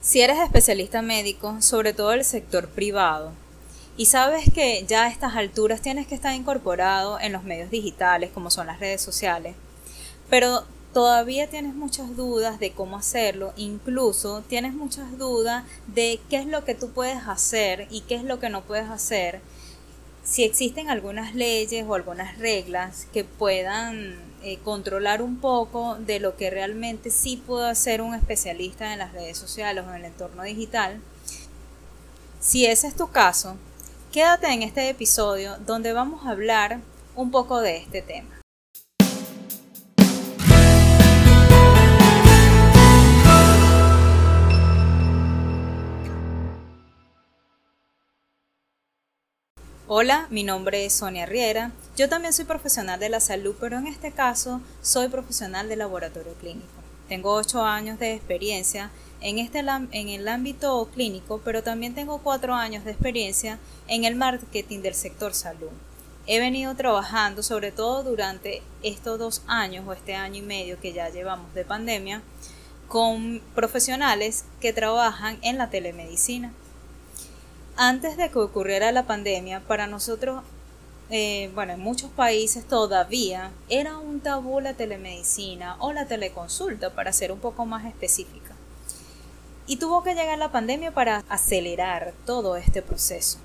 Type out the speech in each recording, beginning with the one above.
Si eres especialista médico, sobre todo el sector privado, y sabes que ya a estas alturas tienes que estar incorporado en los medios digitales, como son las redes sociales, pero todavía tienes muchas dudas de cómo hacerlo, incluso tienes muchas dudas de qué es lo que tú puedes hacer y qué es lo que no puedes hacer, si existen algunas leyes o algunas reglas que puedan eh, controlar un poco de lo que realmente sí puede hacer un especialista en las redes sociales o en el entorno digital. Si ese es tu caso, quédate en este episodio donde vamos a hablar un poco de este tema. Hola, mi nombre es Sonia Riera. Yo también soy profesional de la salud, pero en este caso soy profesional de laboratorio clínico. Tengo 8 años de experiencia en, este, en el ámbito clínico, pero también tengo 4 años de experiencia en el marketing del sector salud. He venido trabajando, sobre todo durante estos dos años o este año y medio que ya llevamos de pandemia, con profesionales que trabajan en la telemedicina antes de que ocurriera la pandemia, para nosotros, eh, bueno, en muchos países todavía era un tabú la telemedicina o la teleconsulta, para ser un poco más específica. Y tuvo que llegar la pandemia para acelerar todo este proceso.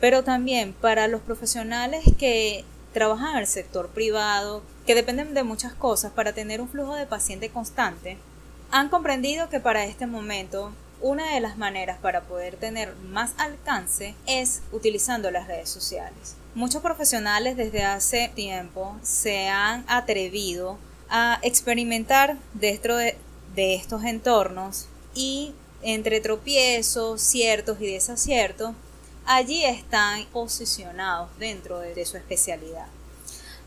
Pero también para los profesionales que trabajan en el sector privado, que dependen de muchas cosas para tener un flujo de paciente constante, han comprendido que para este momento una de las maneras para poder tener más alcance es utilizando las redes sociales. Muchos profesionales desde hace tiempo se han atrevido a experimentar dentro de, estos entornos y entre tropiezos, ciertos y desaciertos, allí están posicionados dentro de su especialidad.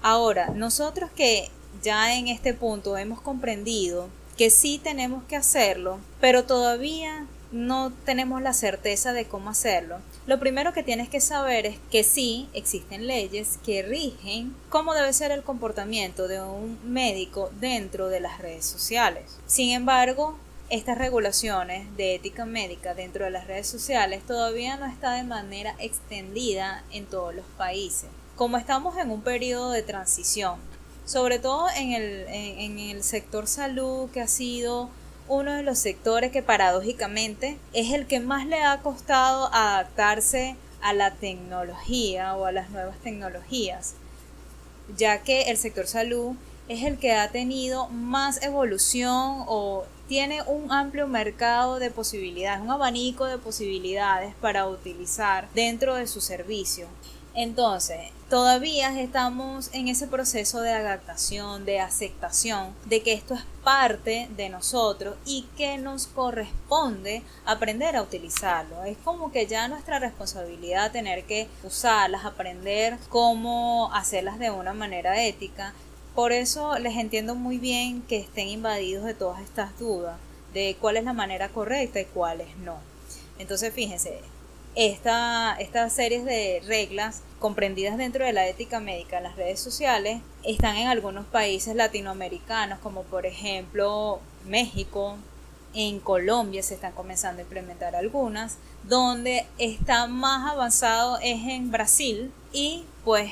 Ahora, nosotros que ya en este punto hemos comprendido que sí tenemos que hacerlo, pero todavía no tenemos la certeza de cómo hacerlo. Lo primero que tienes que saber es que sí existen leyes que rigen cómo debe ser el comportamiento de un médico dentro de las redes sociales. Sin embargo, estas regulaciones de ética médica dentro de las redes sociales todavía no está de manera extendida en todos los países. Como estamos en un periodo de transición, sobre todo en el, en, el sector salud que ha sido uno de los sectores que paradójicamente es el que más le ha costado adaptarse a la tecnología o a las nuevas tecnologías, ya que el sector salud es el que ha tenido más evolución o tiene un amplio mercado de posibilidades, un abanico de posibilidades para utilizar dentro de su servicio. Entonces, todavía estamos en ese proceso de adaptación, de aceptación, de que esto es parte de nosotros y que nos corresponde aprender a utilizarlo. Es como que ya nuestra responsabilidad tener que usarlas, aprender cómo hacerlas de una manera ética. Por eso les entiendo muy bien que estén invadidos de todas estas dudas de cuál es la manera correcta y cuáles no. Entonces, fíjense, esta, estas series de reglas comprendidas dentro de la ética médica en las redes sociales están en algunos países latinoamericanos como por ejemplo México, en Colombia se están comenzando a implementar algunas, donde está más avanzado es en Brasil y pues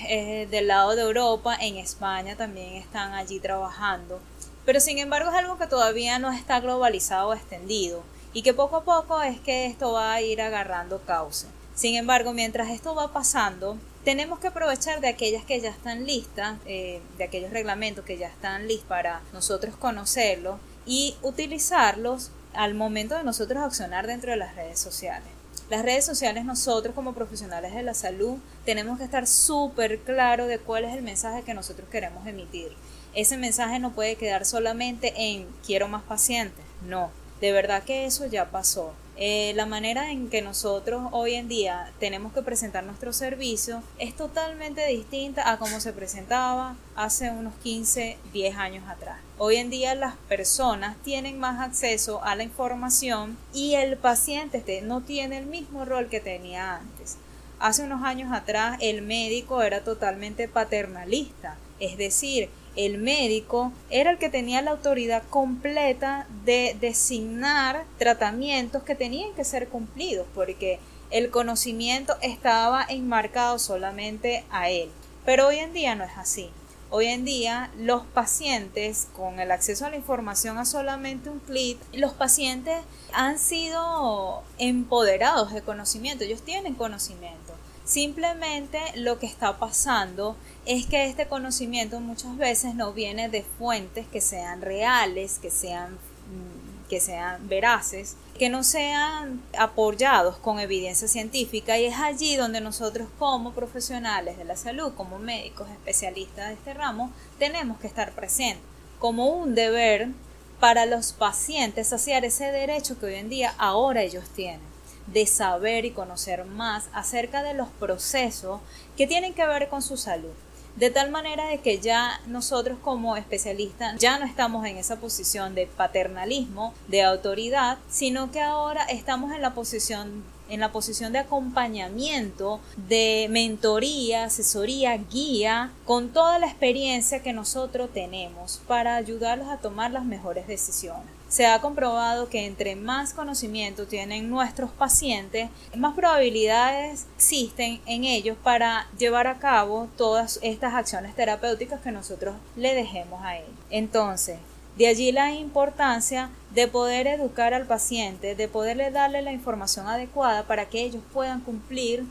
del lado de Europa, en España también están allí trabajando. Pero sin embargo es algo que todavía no está globalizado o extendido y que poco a poco es que esto va a ir agarrando cauce. Sin embargo, mientras esto va pasando, tenemos que aprovechar de aquellas que ya están listas, eh, de aquellos reglamentos que ya están listos para nosotros conocerlos y utilizarlos al momento de nosotros accionar dentro de las redes sociales. Las redes sociales nosotros como profesionales de la salud tenemos que estar súper claro de cuál es el mensaje que nosotros queremos emitir. Ese mensaje no puede quedar solamente en quiero más pacientes, no, de verdad que eso ya pasó. Eh, la manera en que nosotros hoy en día tenemos que presentar nuestro servicio es totalmente distinta a como se presentaba hace unos 15, 10 años atrás. Hoy en día las personas tienen más acceso a la información y el paciente este no tiene el mismo rol que tenía antes. Hace unos años atrás el médico era totalmente paternalista, es decir, el médico era el que tenía la autoridad completa de designar tratamientos que tenían que ser cumplidos, porque el conocimiento estaba enmarcado solamente a él. Pero hoy en día no es así. Hoy en día los pacientes con el acceso a la información a solamente un clic, los pacientes han sido empoderados de conocimiento, ellos tienen conocimiento. Simplemente lo que está pasando es que este conocimiento muchas veces no viene de fuentes que sean reales, que sean mm, que sean veraces, que no sean apoyados con evidencia científica. Y es allí donde nosotros como profesionales de la salud, como médicos especialistas de este ramo, tenemos que estar presentes como un deber para los pacientes saciar ese derecho que hoy en día ahora ellos tienen de saber y conocer más acerca de los procesos que tienen que ver con su salud de tal manera de que ya nosotros como especialistas ya no estamos en esa posición de paternalismo, de autoridad, sino que ahora estamos en la posición en la posición de acompañamiento, de mentoría, asesoría, guía, con toda la experiencia que nosotros tenemos para ayudarlos a tomar las mejores decisiones. Se ha comprobado que entre más conocimiento tienen nuestros pacientes, más probabilidades existen en ellos para llevar a cabo todas estas acciones terapéuticas que nosotros le dejemos a ellos. Entonces, de allí la importancia de poder educar al paciente, de poderle darle la información adecuada para que ellos puedan cumplir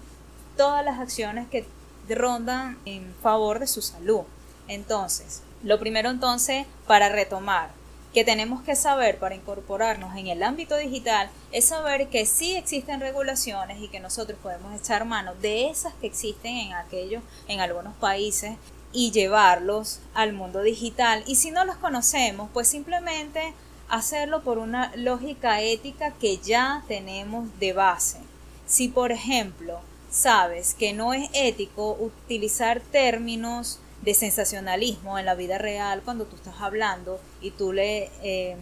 todas las acciones que rondan en favor de su salud. Entonces, lo primero entonces, para retomar, que tenemos que saber para incorporarnos en el ámbito digital es saber que sí existen regulaciones y que nosotros podemos echar mano de esas que existen en aquellos, en algunos países y llevarlos al mundo digital. Y si no los conocemos, pues simplemente hacerlo por una lógica ética que ya tenemos de base. Si, por ejemplo, sabes que no es ético utilizar términos de sensacionalismo en la vida real cuando tú estás hablando y tú le, em,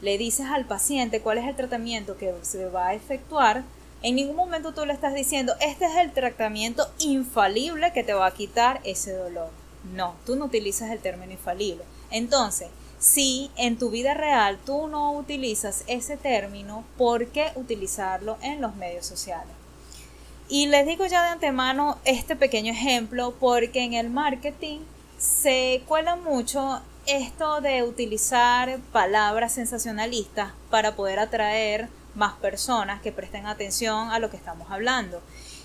le dices al paciente cuál es el tratamiento que se va a efectuar, en ningún momento tú le estás diciendo, este es el tratamiento infalible que te va a quitar ese dolor. No, tú no utilizas el término infalible. Entonces, si en tu vida real tú no utilizas ese término, ¿por qué utilizarlo en los medios sociales? Y les digo ya de antemano este pequeño ejemplo porque en el marketing se cuela mucho esto de utilizar palabras sensacionalistas para poder atraer más personas que presten atención a lo que estamos hablando.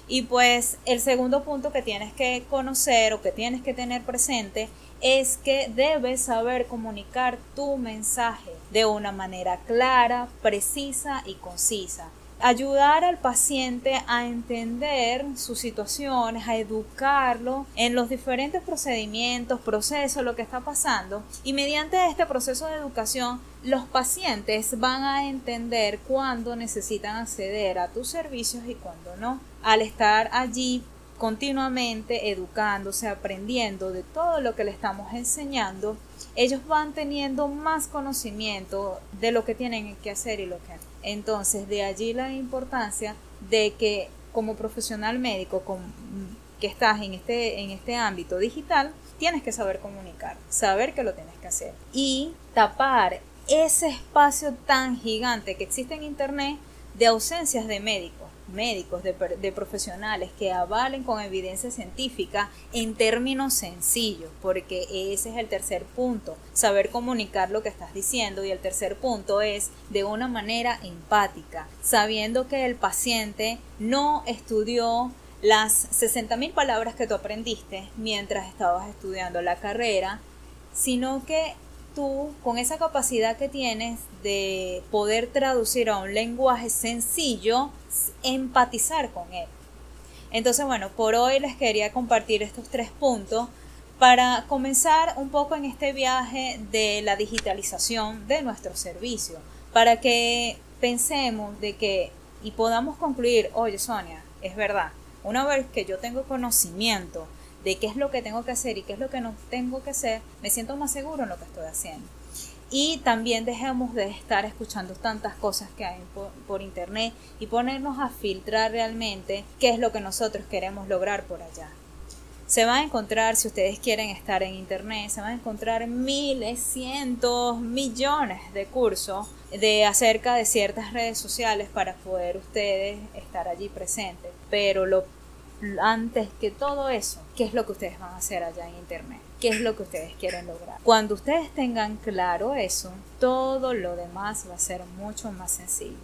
Y pues el segundo punto que tienes que conocer o que tienes que tener presente es que debes saber comunicar tu mensaje de una manera clara, precisa y concisa ayudar al paciente a entender sus situaciones, a educarlo en los diferentes procedimientos, procesos, lo que está pasando. Y mediante este proceso de educación, los pacientes van a entender cuándo necesitan acceder a tus servicios y cuándo no. Al estar allí continuamente educándose, aprendiendo de todo lo que le estamos enseñando, ellos van teniendo más conocimiento de lo que tienen que hacer y lo que no. Entonces, de allí la importancia de que como profesional médico que estás en este, en este ámbito digital, tienes que saber comunicar, saber que lo tienes que hacer. Y tapar ese espacio tan gigante que existe en Internet de ausencias de médicos médicos, de, profesionales que avalen con evidencia científica en términos sencillos, porque ese es el tercer punto, saber comunicar lo que estás diciendo y el tercer punto es de una manera empática, sabiendo que el paciente no estudió las 60.000 palabras que tú aprendiste mientras estabas estudiando la carrera, sino que tú, con esa capacidad que tienes de poder traducir a un lenguaje sencillo, empatizar con él. Entonces, bueno, por hoy les quería compartir estos tres puntos para comenzar un poco en este viaje de la digitalización de nuestro servicio, para que pensemos de que y podamos concluir, oye Sonia, es verdad, una vez que yo tengo conocimiento de qué es lo que tengo que hacer y qué es lo que no tengo que hacer, me siento más seguro en lo que estoy haciendo. Y también dejemos de estar escuchando tantas cosas que hay por, internet y ponernos a filtrar realmente qué es lo que nosotros queremos lograr por allá. se va a encontrar, si ustedes quieren estar en internet, se van a encontrar miles, cientos, millones de cursos de acerca de ciertas redes sociales para poder ustedes estar allí presentes. Pero lo antes que todo eso, ¿qué es lo que ustedes van a hacer allá en internet? ¿Qué es lo que ustedes quieren lograr? Cuando ustedes tengan claro eso, todo lo demás va a ser mucho más sencillo.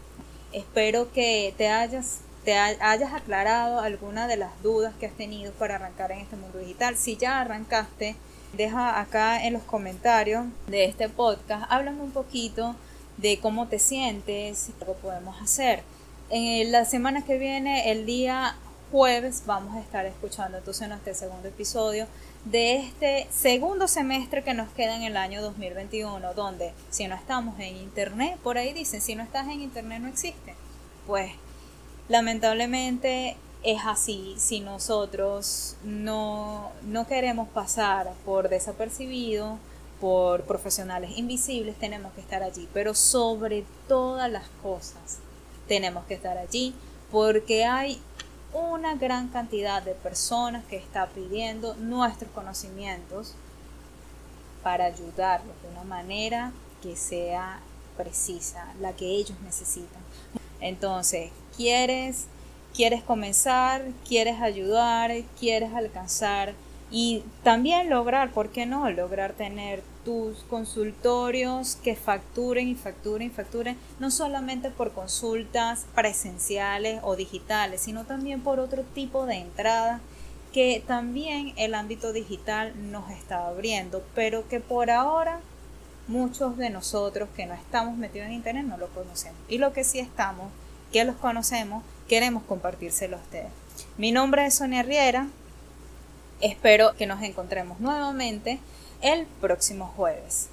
Espero que te hayas te hayas aclarado alguna de las dudas que has tenido para arrancar en este mundo digital. Si ya arrancaste, deja acá en los comentarios de este podcast, háblame un poquito de cómo te sientes, lo podemos hacer. En la semana que viene, el día jueves, vamos a estar escuchando entonces nuestro segundo episodio de este segundo semestre que nos queda en el año 2021, donde si no estamos en internet, por ahí dicen, si no estás en internet no existe. Pues Lamentablemente es así, si nosotros no, no queremos pasar por desapercibido, por profesionales invisibles, tenemos que estar allí, pero sobre todas las cosas tenemos que estar allí porque hay una gran cantidad de personas que está pidiendo nuestros conocimientos para ayudarlos de una manera que sea precisa, la que ellos necesitan. Entonces, quieres, quieres comenzar, quieres ayudar, quieres alcanzar y también lograr, ¿por qué no? Lograr tener consultorios que facturen y facturen y facturen, no solamente por consultas presenciales o digitales, sino también por otro tipo de entrada que también el ámbito digital nos está abriendo, pero que por ahora muchos de nosotros que no estamos metidos en internet no lo conocemos. Y lo que sí estamos que los conocemos, queremos compartírselo a ustedes. Mi nombre es Sonia Riera. Espero que nos encontremos nuevamente el próximo jueves.